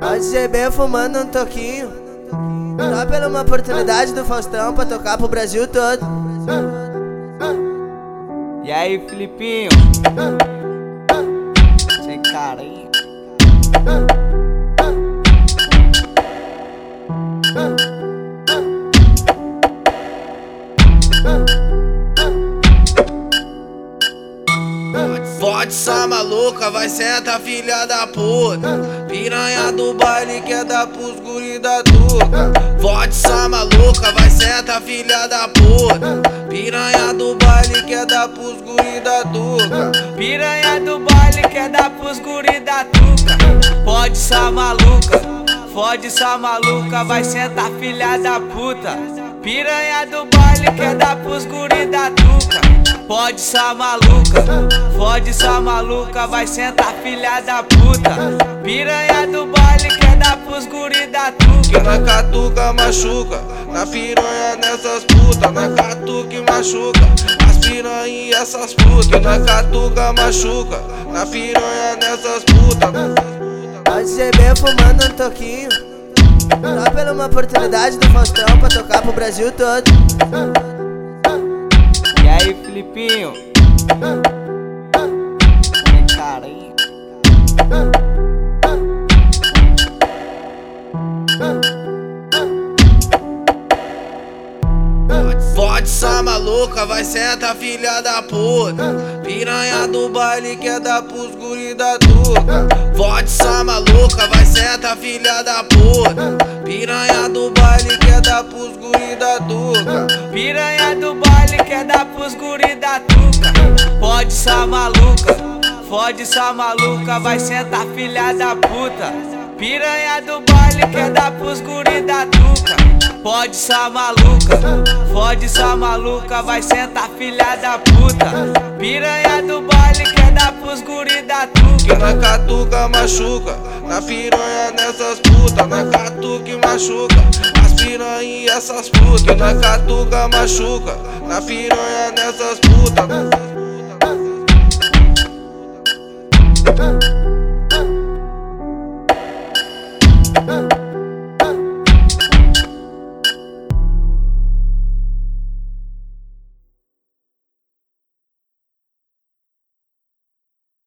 A DJ B fumando um toquinho. Só pela uma oportunidade do Faustão pra tocar pro Brasil todo. E aí, Filipinho? Fode essa maluca, vai senta filha da puta. Piranha do baile quer dar pros guri da tuca Fode essa maluca, vai senta filha da puta. Piranha do baile quer dar pros guri da tuca Piranha do baile quer dar pros guri da tuca Pode essa maluca, fode essa maluca, vai sentar filha da puta Piranha do baile quer dar pros guri da tuca. Pode essa maluca, fode essa maluca, vai sentar filha da puta. Piranha do baile quer dar pros guri da Que tuca. Na catuca machuca, na piranha nessas putas Na catuca e machuca, as piranha e essas putas Que na catuca machuca, na piranha nessas putas A DJ B fumando um toquinho. Só pela uma oportunidade do Faustão pra tocar pro Brasil todo. E aí, Filipinho? Fode essa maluca, vai senta filha da puta. Piranha do baile quer dar pros guri da tuca Fode essa maluca, vai senta filha da puta. Piranha do baile quer dar pros guri da tuca Piranha do baile quer dar pros guri da tuca Pode essa maluca, fode essa maluca, vai sentar filha da puta. Piranha do baile quer dar pros guri da tuca Pode essa maluca, fode essa maluca, vai sentar filha da puta. Piranha do baile quer dar pros guri da tuca. Na catuca machuca, na piranha nessas putas Na catuca machuca, as piranha essas putas Que na catuca machuca, na piranha nessas putas